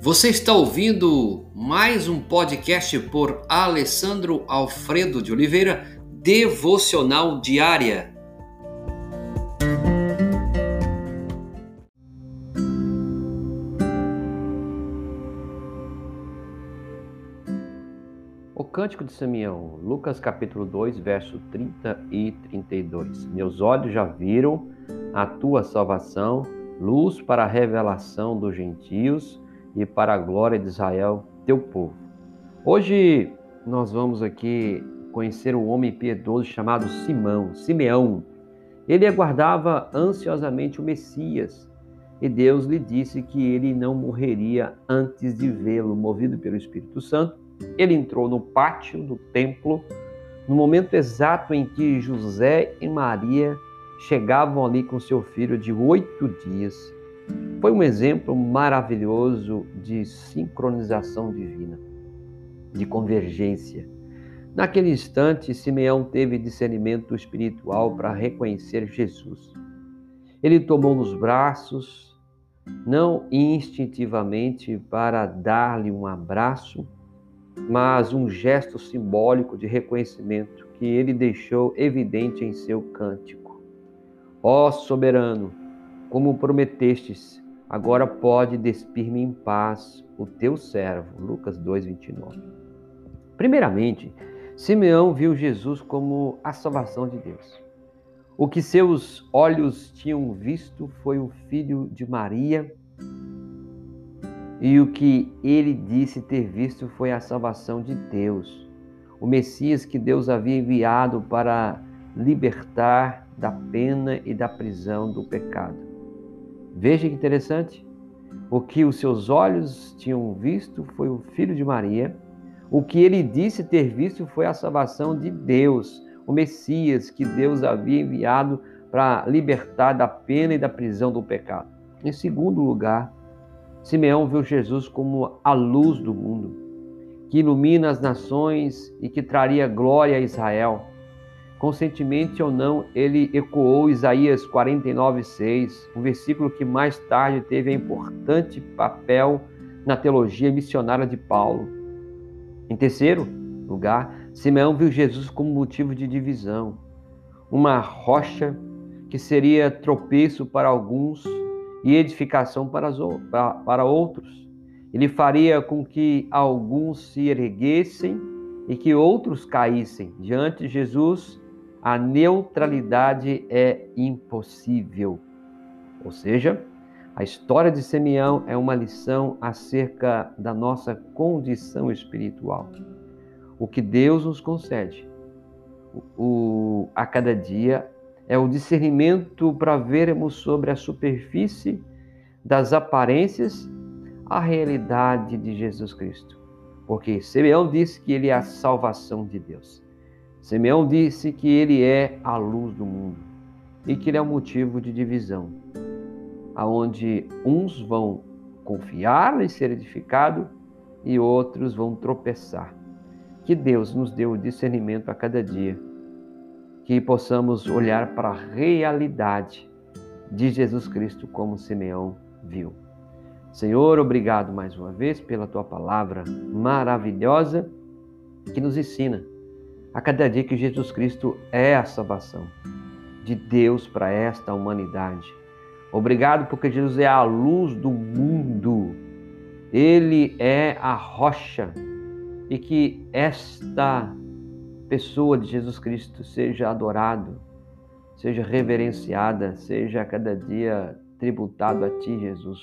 Você está ouvindo mais um podcast por Alessandro Alfredo de Oliveira, Devocional Diária. O Cântico de Simeão, Lucas capítulo 2, verso 30 e 32. Meus olhos já viram a tua salvação, luz para a revelação dos gentios e para a glória de Israel, teu povo. Hoje nós vamos aqui conhecer um homem piedoso chamado Simão, Simeão. Ele aguardava ansiosamente o Messias e Deus lhe disse que ele não morreria antes de vê-lo. Movido pelo Espírito Santo, ele entrou no pátio do templo no momento exato em que José e Maria chegavam ali com seu filho de oito dias. Foi um exemplo maravilhoso de sincronização divina, de convergência. Naquele instante, Simeão teve discernimento espiritual para reconhecer Jesus. Ele tomou nos braços, não instintivamente para dar-lhe um abraço, mas um gesto simbólico de reconhecimento que ele deixou evidente em seu cântico. Ó soberano, como prometestes, agora pode despir-me em paz o teu servo. Lucas 2:29. Primeiramente, Simeão viu Jesus como a salvação de Deus. O que seus olhos tinham visto foi o filho de Maria, e o que ele disse ter visto foi a salvação de Deus, o Messias que Deus havia enviado para libertar da pena e da prisão do pecado. Veja que interessante. O que os seus olhos tinham visto foi o Filho de Maria. O que ele disse ter visto foi a salvação de Deus, o Messias que Deus havia enviado para libertar da pena e da prisão do pecado. Em segundo lugar, Simeão viu Jesus como a luz do mundo, que ilumina as nações e que traria glória a Israel conscientemente ou não, ele ecoou Isaías 49:6, um versículo que mais tarde teve um importante papel na teologia missionária de Paulo. Em terceiro lugar, Simeão viu Jesus como motivo de divisão, uma rocha que seria tropeço para alguns e edificação para, para outros. Ele faria com que alguns se erguessem e que outros caíssem. Diante de Jesus, a neutralidade é impossível. Ou seja, a história de Simeão é uma lição acerca da nossa condição espiritual. O que Deus nos concede o, a cada dia é o discernimento para vermos sobre a superfície das aparências a realidade de Jesus Cristo. Porque Simeão disse que ele é a salvação de Deus. Simeão disse que ele é a luz do mundo e que ele é o um motivo de divisão, aonde uns vão confiar em ser edificado e outros vão tropeçar. Que Deus nos dê o discernimento a cada dia, que possamos olhar para a realidade de Jesus Cristo como Simeão viu. Senhor, obrigado mais uma vez pela tua palavra maravilhosa que nos ensina a cada dia que Jesus Cristo é a salvação de Deus para esta humanidade. Obrigado porque Jesus é a luz do mundo. Ele é a rocha e que esta pessoa de Jesus Cristo seja adorado, seja reverenciada, seja a cada dia tributado a ti, Jesus.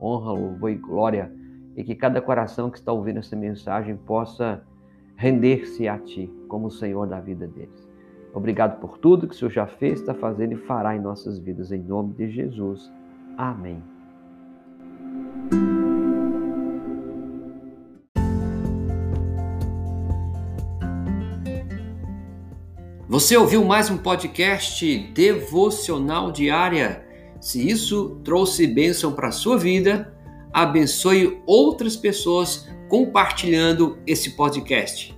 Honra, louvor e glória e que cada coração que está ouvindo essa mensagem possa render-se a Ti como Senhor da vida deles. Obrigado por tudo que o Senhor já fez, está fazendo e fará em nossas vidas, em nome de Jesus. Amém. Você ouviu mais um podcast devocional diária? Se isso trouxe bênção para a sua vida, abençoe outras pessoas compartilhando esse podcast.